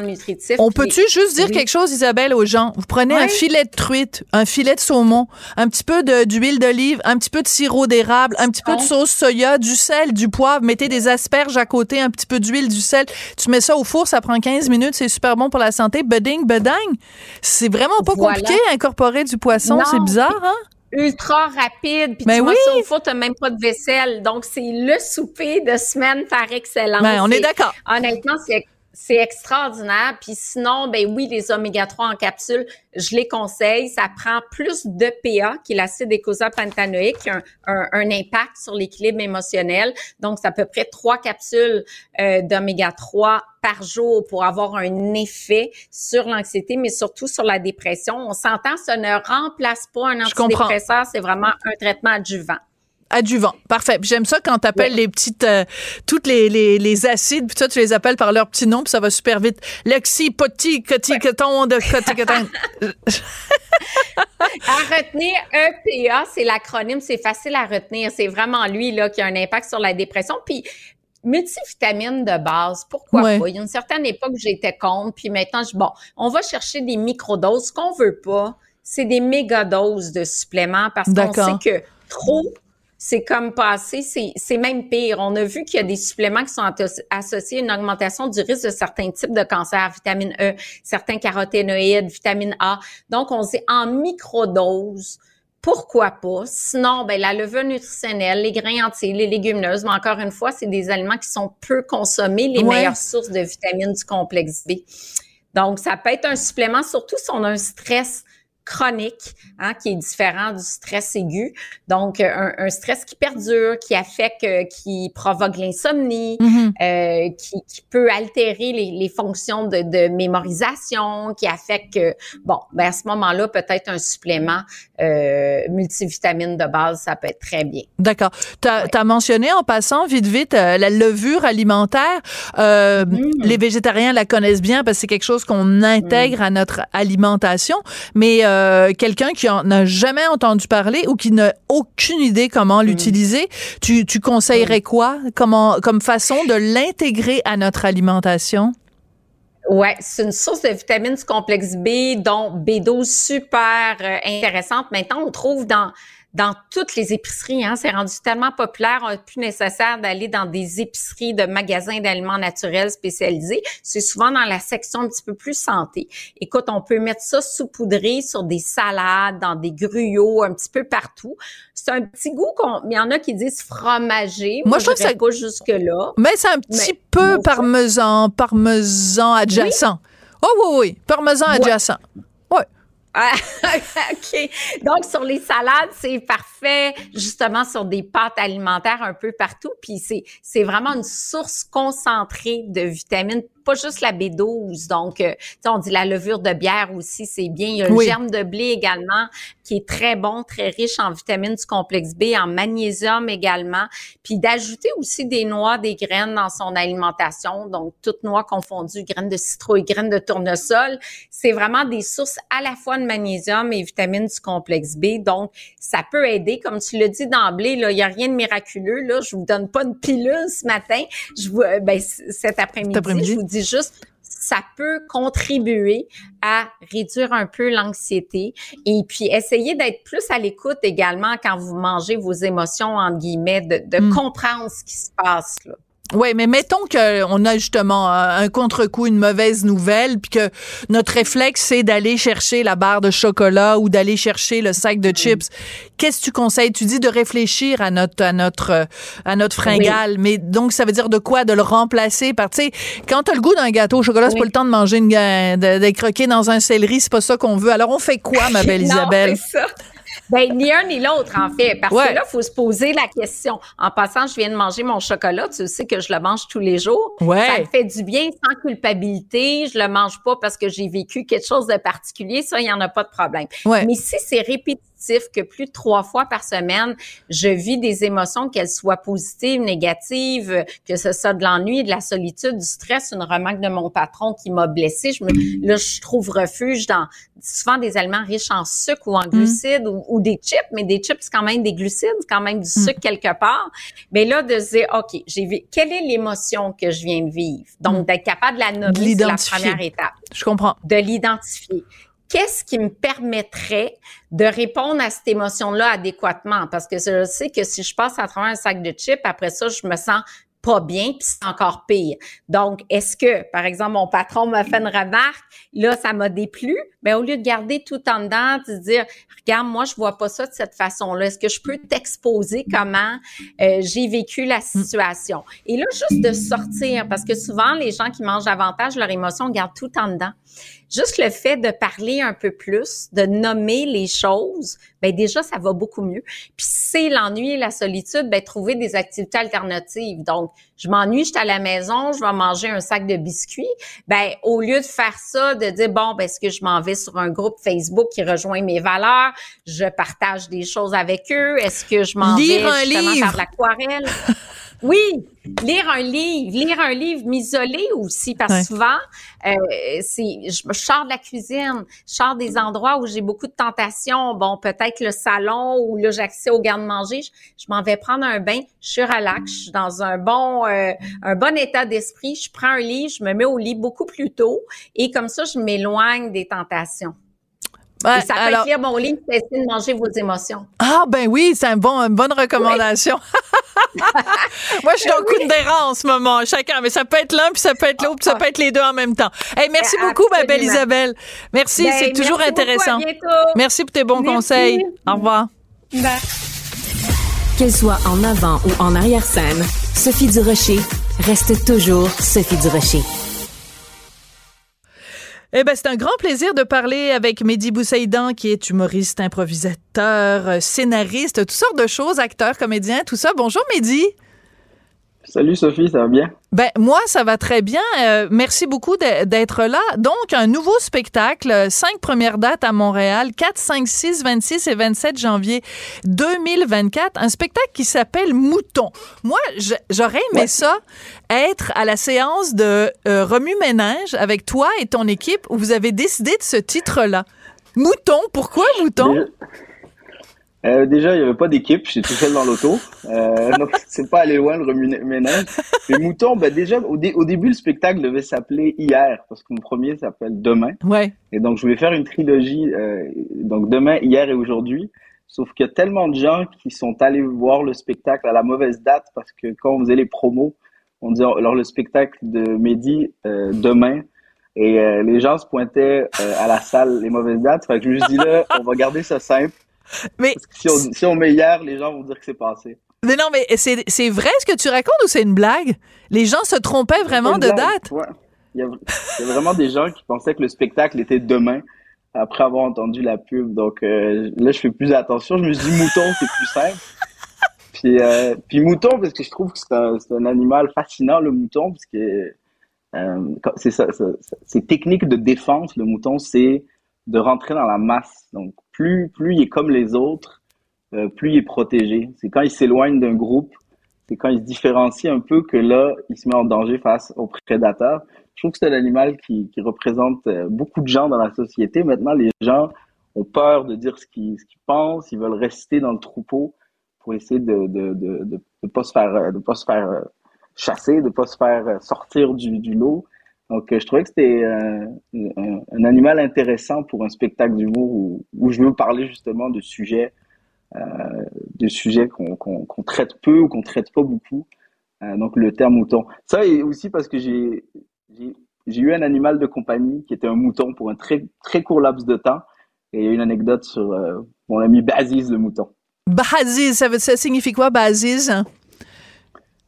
H: nutritif.
C: On peut-tu juste dire quelque chose, Isabelle, aux gens? Vous prenez un filet de truite, un filet de saumon, un petit peu d'huile d'olive, un petit peu de sirop d'érable, un petit peu de sauce soya, du sel, du poivre, mettez des asperges à côté, un petit peu d'huile, du sel. Tu mets ça au four, ça prend 15 minutes, c'est super bon pour la santé. Budding, beding. C'est vraiment pas compliqué à incorporer du poisson, c'est bizarre, hein?
H: ultra rapide, puis ben tu oui. ça au four, t'as même pas de vaisselle. Donc, c'est le souper de semaine par excellence.
C: Ben, on est d'accord.
H: Honnêtement, c'est c'est extraordinaire. Puis sinon, ben oui, les oméga 3 en capsule, je les conseille. Ça prend plus de PA, qui est l'acide écosapantanoïque, qui a un, un, impact sur l'équilibre émotionnel. Donc, c'est à peu près trois capsules euh, d'oméga 3 par jour pour avoir un effet sur l'anxiété, mais surtout sur la dépression. On s'entend, ça ne remplace pas un antidépresseur, c'est vraiment un traitement adjuvant
C: adjuvant. Parfait. J'aime ça quand tu appelles les petites, euh, toutes les, les, les acides, puis toi, tu les appelles par leur petit nom, puis ça va super vite. Lexi, poti, coti, coton, de coti, coton.
H: à retenir, EPA, c'est l'acronyme, c'est facile à retenir. C'est vraiment lui, là, qui a un impact sur la dépression. Puis, multivitamines de base, pourquoi pas? Il y a une certaine époque, j'étais contre, puis maintenant, je, bon, on va chercher des microdoses. Ce qu'on veut pas, c'est des mégadoses de suppléments parce qu'on sait que trop c'est comme passé, c'est même pire. On a vu qu'il y a des suppléments qui sont associés à une augmentation du risque de certains types de cancers, vitamine E, certains caroténoïdes, vitamine A. Donc, on sait en microdose. Pourquoi pas? Sinon, ben, la levure nutritionnelle, les grains entiers, les légumineuses, mais encore une fois, c'est des aliments qui sont peu consommés, les meilleures sources de vitamines du complexe B. Donc, ça peut être un supplément, surtout si on a un stress chronique, hein, qui est différent du stress aigu. Donc, un, un stress qui perdure, qui affecte, qui provoque l'insomnie, mm-hmm. euh, qui, qui, peut altérer les, les fonctions de, de, mémorisation, qui affecte que, bon, ben à ce moment-là, peut-être un supplément euh, multivitamine de base, ça peut être très bien.
C: D'accord. Tu as, mentionné en passant, vite, vite, euh, la levure alimentaire. Euh, mm. Les végétariens la connaissent bien parce que c'est quelque chose qu'on intègre à notre alimentation, mais euh, quelqu'un qui en a jamais entendu parler ou qui n'a aucune idée comment mm. l'utiliser, tu, tu conseillerais quoi? Comment, comme façon de l'intégrer à notre alimentation?
H: Ouais, c'est une source de vitamines du complexe B, dont B12 super euh, intéressante. Maintenant, on trouve dans dans toutes les épiceries. Hein, c'est rendu tellement populaire, on plus nécessaire d'aller dans des épiceries de magasins d'aliments naturels spécialisés. C'est souvent dans la section un petit peu plus santé. Écoute, on peut mettre ça saupoudré sur des salades, dans des gruyots, un petit peu partout. C'est un petit goût qu'on, il y en a qui disent fromager. Moi, je trouve que ça pas jusque là.
C: Mais c'est un petit peu parmesan, parmesan adjacent. Oh oui, oui, parmesan adjacent.
H: Ah, OK. Donc, sur les salades, c'est parfait, justement, sur des pâtes alimentaires un peu partout. Puis, c'est, c'est vraiment une source concentrée de vitamines pas juste la B12. Donc, euh, on dit la levure de bière aussi, c'est bien. Il y a le germe de blé également qui est très bon, très riche en vitamines du complexe B, en magnésium également. Puis d'ajouter aussi des noix, des graines dans son alimentation. Donc, toutes noix confondues, graines de citrouille, graines de tournesol. C'est vraiment des sources à la fois de magnésium et vitamines du complexe B. Donc, ça peut aider. Comme tu l'as dit d'emblée, là, il n'y a rien de miraculeux. Là, je vous donne pas une pilule ce matin. Je vous, euh, ben, cet après-midi, je vous dis juste ça peut contribuer à réduire un peu l'anxiété et puis essayer d'être plus à l'écoute également quand vous mangez vos émotions, entre guillemets, de, de mm. comprendre ce qui se passe. Là.
C: Oui, mais mettons qu'on a justement un contre-coup, une mauvaise nouvelle, puis que notre réflexe, c'est d'aller chercher la barre de chocolat ou d'aller chercher le sac de chips. Qu'est-ce que tu conseilles? Tu dis de réfléchir à notre, à notre, à notre fringale, mais donc ça veut dire de quoi? De le remplacer par, tu sais, quand t'as le goût d'un gâteau au chocolat, c'est pas le temps de manger une, de, de croquer dans un céleri, c'est pas ça qu'on veut. Alors on fait quoi, ma belle Isabelle?
H: ça. Ben, ni un ni l'autre, en fait. Parce que là, il faut se poser la question. En passant, je viens de manger mon chocolat. Tu sais que je le mange tous les jours. Ouais. Ça me fait du bien sans culpabilité. Je le mange pas parce que j'ai vécu quelque chose de particulier. Ça, il n'y en a pas de problème. Ouais. Mais si c'est répétitif, que plus de trois fois par semaine, je vis des émotions, qu'elles soient positives, négatives, que ce soit de l'ennui, de la solitude, du stress, une remarque de mon patron qui m'a blessé. Je me, là, je trouve refuge dans souvent des aliments riches en sucre ou en mm. glucides ou, des chips, mais des chips, c'est quand même des glucides, c'est quand même du mm. sucre quelque part. Mais là, de se dire, OK, j'ai vu, quelle est l'émotion que je viens de vivre? Donc, mm. d'être capable de la nommer, c'est la première étape.
C: Je comprends.
H: De l'identifier qu'est-ce qui me permettrait de répondre à cette émotion-là adéquatement? Parce que je sais que si je passe à travers un sac de chips, après ça, je me sens pas bien, puis c'est encore pire. Donc, est-ce que, par exemple, mon patron m'a fait une remarque, là, ça m'a déplu, mais ben, au lieu de garder tout en dedans, de dire, regarde, moi, je vois pas ça de cette façon-là. Est-ce que je peux t'exposer comment euh, j'ai vécu la situation? Et là, juste de sortir, parce que souvent, les gens qui mangent davantage leur émotion gardent tout en dedans. Juste le fait de parler un peu plus, de nommer les choses, ben déjà ça va beaucoup mieux. Puis c'est l'ennui et la solitude, ben trouver des activités alternatives. Donc je m'ennuie, je suis à la maison, je vais manger un sac de biscuits. Ben au lieu de faire ça, de dire bon ben est-ce que je m'en vais sur un groupe Facebook qui rejoint mes valeurs, je partage des choses avec eux, est-ce que je m'en vais justement faire de l'aquarelle? Oui, lire un livre, lire un livre, m'isoler aussi, parce que souvent, euh, c'est, je, je sors de la cuisine, je sors des endroits où j'ai beaucoup de tentations. Bon, peut-être le salon où là j'ai accès au garde-manger. Je, m'en vais prendre un bain, je suis relax, je suis dans un bon, euh, un bon état d'esprit. Je prends un livre, je me mets au lit beaucoup plus tôt, et comme ça, je m'éloigne des tentations. Ouais, ça peut alors, écrire mon livre, c'est essayer de manger vos émotions.
C: Ah ben oui, c'est un bon, une bonne recommandation. Moi, je suis dans le coup de en ce moment, chacun. Mais ça peut être l'un, puis ça peut être l'autre, puis ça peut être les deux en même temps. Hey, merci beaucoup, ma belle Isabelle. Merci, ben, c'est toujours intéressant. merci pour tes bons conseils. Au revoir.
A: Qu'elle soit en avant ou en arrière-scène, Sophie Durocher reste toujours Sophie Durocher.
C: Eh ben, c'est un grand plaisir de parler avec Mehdi Boussaïdan, qui est humoriste, improvisateur, scénariste, toutes sortes de choses, acteur, comédien, tout ça. Bonjour Mehdi.
E: Salut Sophie, ça va bien?
C: Ben moi, ça va très bien. Euh, merci beaucoup d'être là. Donc, un nouveau spectacle, cinq premières dates à Montréal, 4, 5, 6, 26 et 27 janvier 2024. Un spectacle qui s'appelle Mouton. Moi, j'aurais aimé ça, être à la séance de euh, Remue-Ménage avec toi et ton équipe où vous avez décidé de ce titre-là. Mouton, pourquoi Mouton?
E: Euh, déjà, il n'y avait pas d'équipe, j'étais tout seul dans l'auto. Euh, donc, c'est pas aller loin le remue-ménage. Mais Mouton, ben déjà, au, au, début, le spectacle devait s'appeler Hier, parce que mon premier s'appelle Demain.
C: Ouais.
E: Et donc, je voulais faire une trilogie, euh, donc Demain, Hier et Aujourd'hui. Sauf qu'il y a tellement de gens qui sont allés voir le spectacle à la mauvaise date, parce que quand on faisait les promos, on disait alors le spectacle de Mehdi euh, demain, et euh, les gens se pointaient euh, à la salle les mauvaises dates. Fait que je me suis dit là, on va garder ça simple.
C: Mais
E: si on, met hier, les gens vont dire que c'est passé.
C: Mais non, mais c'est vrai ce que tu racontes ou c'est une blague? Les gens se trompaient vraiment de date?
E: Il, y a, vraiment des gens qui pensaient que le spectacle était demain après avoir entendu la pub. Donc euh, là, je fais plus attention. Je me suis dit mouton, c'est plus simple. Puis, euh, puis mouton, parce que je trouve que c'est un, un, animal fascinant, le mouton, parce que euh, c'est ça, c'est technique de défense, le mouton, c'est de rentrer dans la masse. Donc, plus, il est comme les autres, euh, plus il est protégé. C'est quand il s'éloigne d'un groupe, c'est quand il se différencie un peu que là, il se met en danger face aux prédateurs. Je trouve que c'est un animal qui, représente euh, beaucoup de gens dans la société. Maintenant, les gens ont peur de dire ce qu'ils pensent, ils veulent rester dans le troupeau pour essayer de de pas se faire faire euh, chasser, de pas se faire sortir du lot. Donc, euh, je trouvais que c'était euh, un, animal intéressant pour un spectacle d'humour où, je veux parler justement de sujets, euh, de sujets qu'on traite peu ou qu'on traite pas beaucoup. Donc, le terme mouton. Ça, et aussi parce que j'ai j'ai eu un animal de compagnie qui était un mouton pour un très très court laps de temps. Et il y a une anecdote sur mon ami Baziz le mouton.
C: Baziz, ça, veut, ça signifie quoi, Baziz?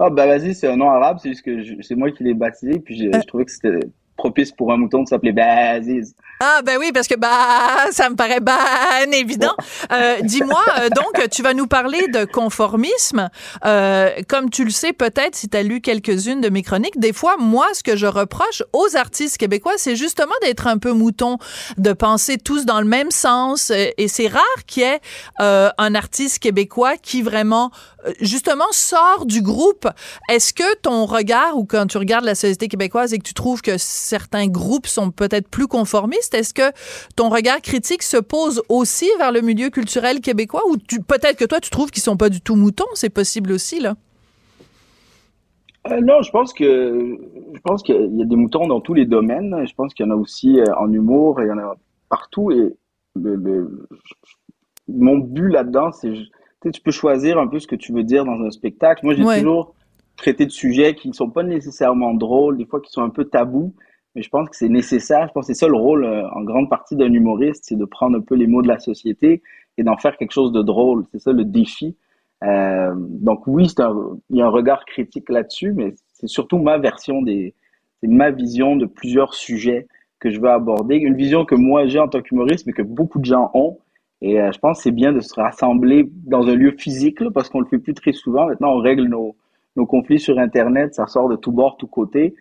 E: Ah, bah vas-y, c'est un nom arabe, c'est juste que c'est moi qui l'ai baptisé, puis je, je trouvais que c'était propice pour un mouton de s'appeler Baziz.
C: Ah ben oui, parce que bah ça me paraît ben évident. Euh, Dis-moi, euh, donc, tu vas nous parler de conformisme. Euh, comme tu le sais peut-être si tu as lu quelques-unes de mes chroniques, des fois, moi, ce que je reproche aux artistes québécois, c'est justement d'être un peu mouton, de penser tous dans le même sens. Et c'est rare qu'il y ait euh, un artiste québécois qui vraiment, justement, sort du groupe. Est-ce que ton regard, ou quand tu regardes la société québécoise et que tu trouves que certains groupes sont peut-être plus conformistes, est-ce que ton regard critique se pose aussi vers le milieu culturel québécois ou peut-être que toi tu trouves qu'ils sont pas du tout moutons, c'est possible aussi là?
E: Euh, non, je pense que je pense qu'il y a des moutons dans tous les domaines. Je pense qu'il y en a aussi euh, en humour, il y en a partout. Et le, mon but là-dedans, c'est tu peux choisir un peu ce que tu veux dire dans un spectacle. Moi, j'ai toujours traité de sujets qui ne sont pas nécessairement drôles, des fois qui sont un peu tabous, mais je pense que c'est nécessaire. Je pense que c'est ça le rôle euh, en grande partie d'un humoriste, c'est de prendre un peu les mots de la société et d'en faire quelque chose de drôle. C'est ça le défi. Euh, donc oui, un, il y a un regard critique là-dessus, mais c'est surtout ma version des, c'est ma vision de plusieurs sujets que je veux aborder, une vision que moi j'ai en tant qu'humoriste, mais que beaucoup de gens ont. Et euh, je pense que c'est bien de se rassembler dans un lieu physique, là, parce qu'on le fait plus très souvent. Maintenant, on règle nos, nos conflits sur Internet, ça sort de tous bords, tous côtés.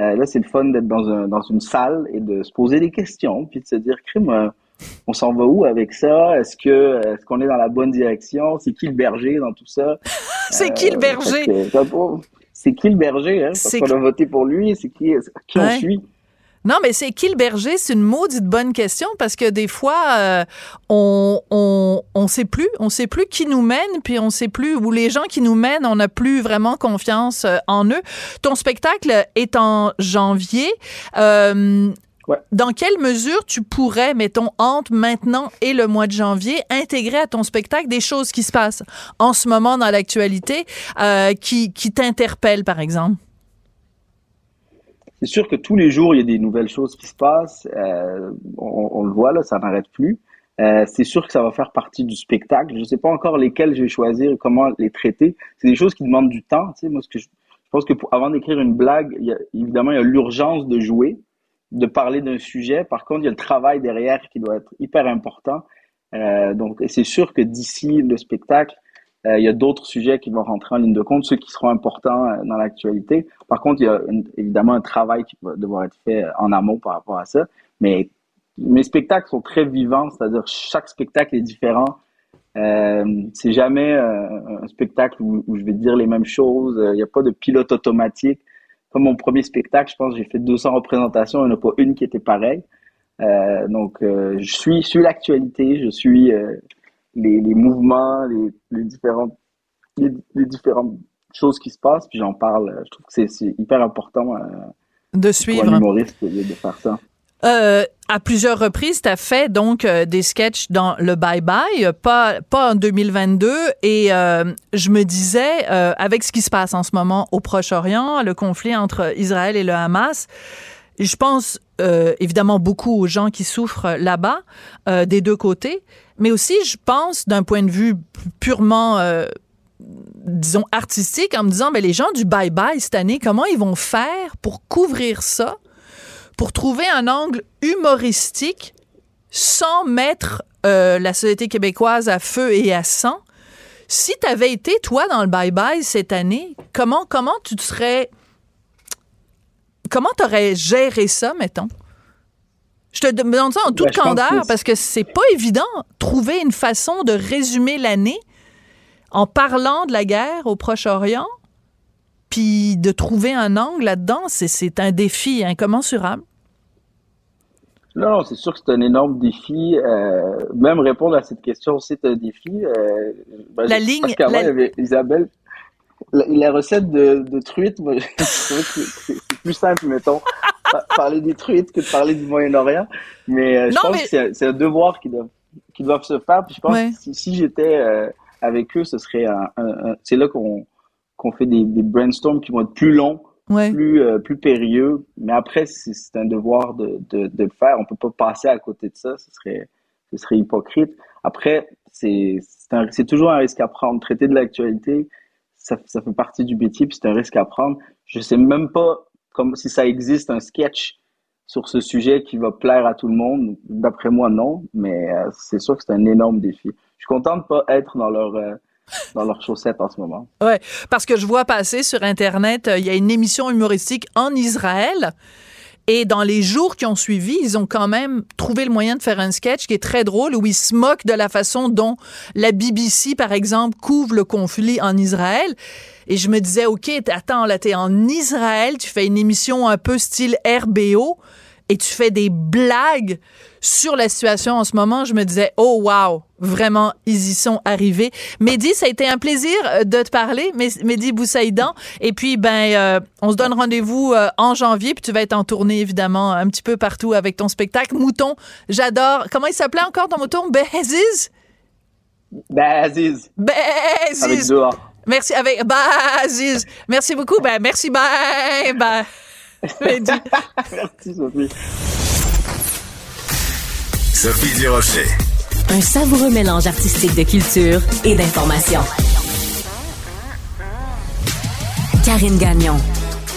E: Euh, là, c'est le fun d'être dans, un, dans une salle et de se poser des questions, puis de se dire, crime, euh, on s'en va où avec ça? Est-ce que est-ce qu'on est dans la bonne direction? C'est qui le berger dans tout ça?
C: c'est qui le berger?
E: C'est qui le berger, hein? Parce qu'on a voté pour lui, c'est qui, qui on suit?
C: Non, mais c'est qui le berger? C'est une maudite bonne question parce que des fois, euh, on, on, on sait plus, on sait plus qui nous mène, puis on sait plus, ou les gens qui nous mènent, on n'a plus vraiment confiance euh, en eux. Ton spectacle est en janvier. Euh, Dans quelle mesure tu pourrais, mettons, entre maintenant et le mois de janvier, intégrer à ton spectacle des choses qui se passent en ce moment dans l'actualité euh, qui, qui t'interpellent, par exemple?
E: C'est sûr que tous les jours, il y a des nouvelles choses qui se passent. Euh, on, on, le voit, là, ça n'arrête plus. Euh, c'est sûr que ça va faire partie du spectacle. Je ne sais pas encore lesquels je vais choisir, comment les traiter. C'est des choses qui demandent du temps. Tu sais, moi, ce que je, je pense que pour, avant d'écrire une blague, il y a, évidemment, il y a l'urgence de jouer. de parler d'un sujet. Par contre, il y a le travail derrière qui doit être hyper important. Euh, donc, c'est sûr que d'ici le spectacle, il y a d'autres sujets qui vont rentrer en ligne de compte, ceux qui seront importants euh, dans l'actualité. Par contre, il y a évidemment un travail qui va devoir être fait en amont par rapport à ça. Mais mes spectacles sont très vivants, c'est-à-dire chaque spectacle est différent. Euh, c'est jamais euh, un spectacle où, je vais dire les mêmes choses. Il n'y a pas de pilote automatique. Comme mon premier spectacle, je pense j'ai fait 200 représentations, il n'y en a pas une qui était pareille. Euh, donc, je suis, je suis l'actualité, je suis les, les, mouvements, les, les différentes, les, les, différentes choses qui se passent, puis j'en parle. Je trouve que c'est hyper important
C: de suivre.
E: Pour un humoriste de faire ça.
C: Euh, à plusieurs reprises, tu as fait donc euh, des sketchs dans le Bye Bye, pas, pas en 2022. Et euh, je me disais, euh, avec ce qui se passe en ce moment au Proche-Orient, le conflit entre Israël et le Hamas, je pense euh, évidemment beaucoup aux gens qui souffrent là-bas, des deux côtés, mais aussi je pense d'un point de vue purement disons artistique en me disant mais les gens du bye bye cette année comment ils vont faire pour couvrir ça pour trouver un angle humoristique sans mettre euh, la société québécoise à feu et à sang? Si tu avais été, toi, dans le bye-bye cette année, comment, comment tu te serais... Comment tu aurais géré ça, mettons? Je te demande ça en toute ben, candeur parce que c'est pas évident trouver une façon de résumer l'année en parlant de la guerre au Proche-Orient puis de trouver un angle là-dedans, c'est un défi incommensurable.
E: Non, c'est sûr que c'est un énorme défi. Euh, même répondre à cette question, c'est un défi. Euh,
C: ben, la ligne.
E: Parce qu'avant, il y avait Isabelle. La, recette de, de truite, moi, je trouvais que c'est plus simple, mettons, parler des truites que de parler du Moyen-Orient. Mais euh, je pense que c'est un devoir qui doit, qui doivent se faire. Puis je pense que si, si j'étais euh, avec eux, ce serait un, un c'est là qu'on qu'on fait des, des, brainstorms qui vont être plus longs, plus euh, plus périlleux. Mais après, c'est un devoir de, de, de, le faire. On peut pas passer à côté de ça. Ce serait ce serait hypocrite. Après, c'est c'est toujours un risque à prendre. Traiter de l'actualité, ça, ça fait partie du métier, puis c'est un risque à prendre. Je sais même pas comme si ça existe un sketch sur ce sujet qui va plaire à tout le monde. D'après moi, non. Mais euh, c'est sûr que c'est un énorme défi. Je suis content de pas être dans leur euh, dans leurs chaussettes en ce moment.
C: Ouais, parce que je vois passer sur Internet, euh, il y a une émission humoristique en Israël. Et dans les jours qui ont suivi, ils ont quand même trouvé le moyen de faire un sketch qui est très drôle où ils se moquent de la façon dont la BBC, par exemple, couvre le conflit en Israël. Et je me disais, OK, attends, là, t'es en Israël, tu fais une émission un peu style RBO et tu fais des blagues sur la situation en ce moment, je me disais, oh wow, vraiment, ils y sont arrivés. Mehdi, ça a été un plaisir euh, de te parler, Mehdi Boussaïdan. Et puis, ben, euh, on se donne rendez-vous euh, en janvier, puis tu vas être en tournée, évidemment, un petit peu partout avec ton spectacle. Mouton, j'adore. Comment il s'appelait encore ton mouton? Beziz?
E: Beziz.
C: Beziz. Avec Merci, avec Baziz. Merci beaucoup. Ben, merci, bye. Bye.
E: merci, Sophie.
A: Sophie Durocher. Un savoureux mélange artistique de culture et d'information. Karine Gagnon.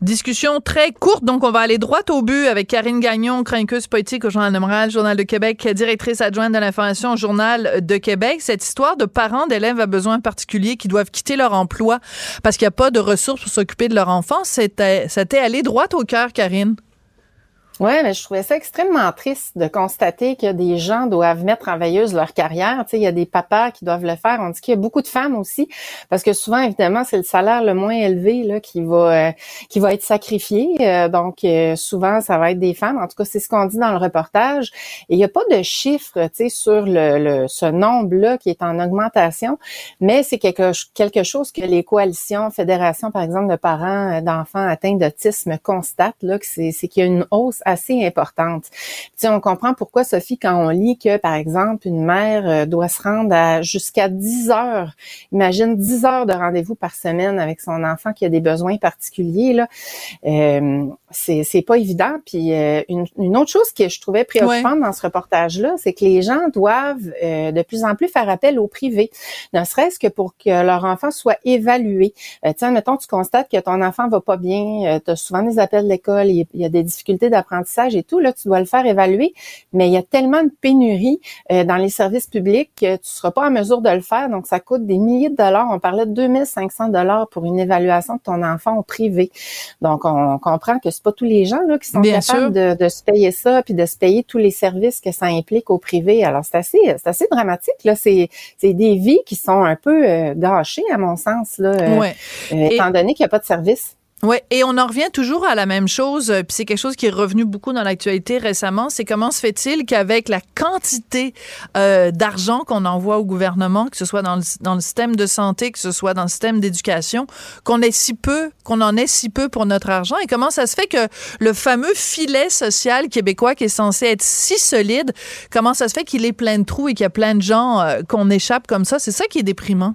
C: Discussion très courte, donc on va aller droit au but avec Karine Gagnon, chroniqueuse politique au Journal de Journal de Québec, directrice adjointe de l'information au Journal de Québec. Cette histoire de parents d'élèves à besoins particuliers qui doivent quitter leur emploi parce qu'il n'y a pas de ressources pour s'occuper de leur enfant, c'était, allé droit au cœur, Karine.
I: Oui, mais je trouvais ça extrêmement triste de constater que des gens doivent mettre en veilleuse leur carrière. Tu sais, il y a des papas qui doivent le faire. On dit qu'il y a beaucoup de femmes aussi, parce que souvent, évidemment, c'est le salaire le moins élevé là, qui va euh, qui va être sacrifié. Euh, donc, euh, souvent, ça va être des femmes. En tout cas, c'est ce qu'on dit dans le reportage. Et il n'y a pas de chiffre, tu sais, sur le, le ce nombre-là qui est en augmentation, mais c'est quelque, quelque chose que les coalitions, fédérations, par exemple, de parents d'enfants atteints d'autisme constatent, là, que c'est qu'il y a une hausse assez importante. Tu on comprend pourquoi, Sophie, quand on lit que, par exemple, une mère euh, doit se rendre à jusqu'à 10 heures, imagine 10 heures de rendez-vous par semaine avec son enfant qui a des besoins particuliers, là, euh, c'est, c'est pas évident. Puis euh, une, une, autre chose que je trouvais préoccupante dans ce reportage-là, c'est que les gens doivent euh, de plus en plus faire appel au privé, ne serait-ce que pour que leur enfant soit évalué. Euh, tiens, mettons, tu constates que ton enfant va pas bien, euh, tu as souvent des appels de l'école, il y a des difficultés d'apprentissage et tout, là, tu dois le faire évaluer, mais il y a tellement de pénurie dans les services publics que tu seras pas en mesure de le faire, donc ça coûte des milliers de dollars. On parlait de 2500 dollars pour une évaluation de ton enfant au privé. Donc, on comprend que c'est pas tous les gens là, qui sont capables de, de, se payer ça, puis de se payer tous les services que ça implique au privé. Alors, c'est assez, c'est assez dramatique. Là, c'est, c'est des vies qui sont un peu euh, gâchées, à mon sens, là, euh, euh, étant donné qu'il n'y a pas de service.
C: Oui, et on en revient toujours à la même chose, euh, puis c'est quelque chose qui est revenu beaucoup dans l'actualité récemment, c'est comment se fait-il qu'avec la quantité euh, d'argent qu'on envoie au gouvernement, que ce soit dans le, dans le système de santé, que ce soit dans le système d'éducation, qu'on ait si peu, qu'on en ait si peu pour notre argent, et comment ça se fait que le fameux filet social québécois qui est censé être si solide, comment ça se fait qu'il est plein de trous et qu'il y a plein de gens euh, qu'on échappe comme ça, c'est ça qui est déprimant.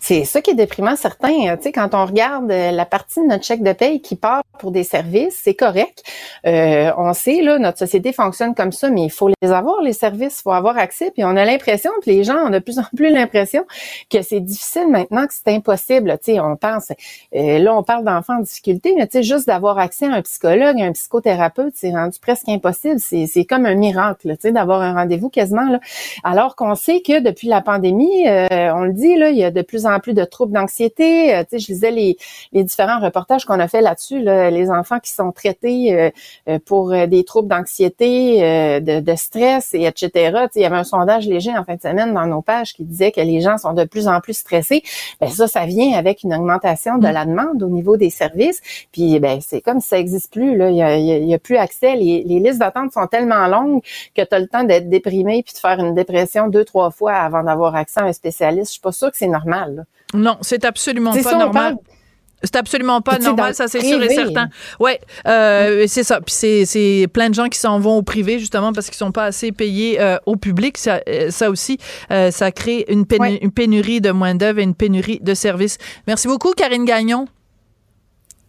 I: C'est ça qui est déprimant, certain. Tu sais, quand on regarde euh, la partie de notre chèque de paye qui part pour des services, c'est correct. Euh, on sait, là, notre société fonctionne comme ça, mais il faut les avoir, les services, il faut avoir accès. Puis on a l'impression, puis les gens ont de plus en plus l'impression que c'est difficile maintenant, que c'est impossible. Tu sais, on pense, euh, là, on parle d'enfants en difficulté, mais tu sais, juste d'avoir accès à un psychologue, un psychothérapeute, c'est rendu presque impossible. C'est comme un miracle, tu sais, d'avoir un rendez-vous quasiment. Là. Alors qu'on sait que depuis la pandémie, on le dit, là, il y a de plus en plus de troubles d'anxiété. Euh, tu sais, je lisais les, les différents reportages qu'on a fait là-dessus, les enfants qui sont traités euh, euh, pour des troubles d'anxiété, de, de, stress et etc. Tu sais, il y avait un sondage léger en fin de semaine dans nos pages qui disait que les gens sont de plus en plus stressés. Ben ça, ça vient avec une augmentation de la demande au niveau des services. Puis ben c'est comme si ça existe plus là. Il y a, a plus accès. Les, les listes d'attente sont tellement longues que tu as le temps d'être déprimé puis de faire une dépression deux trois fois avant d'avoir accès à un spécialiste. Je suis pas sûre que c'est normal. Là.
C: Non, c'est absolument pas normal. C'est absolument pas normal, ça c'est sûr et certain. Ouais, euh, c'est ça. Puis c'est plein de gens qui s'en vont au privé justement parce qu'ils sont pas assez payés euh, au public. Ça, euh, ça aussi, euh, ça crée une, pénurie, une pénurie de main d'œuvre et une pénurie de services. Merci beaucoup, Karine Gagnon.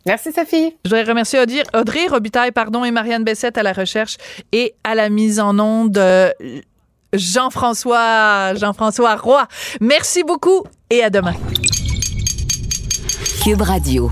I: Merci, Sophie.
C: Je voudrais remercier Audrey, Audrey Robitaille pardon, et Marianne Bessette à la recherche et à la mise en onde. Jean-François, Jean-François Roy. Merci beaucoup et à demain.
A: Cube Radio.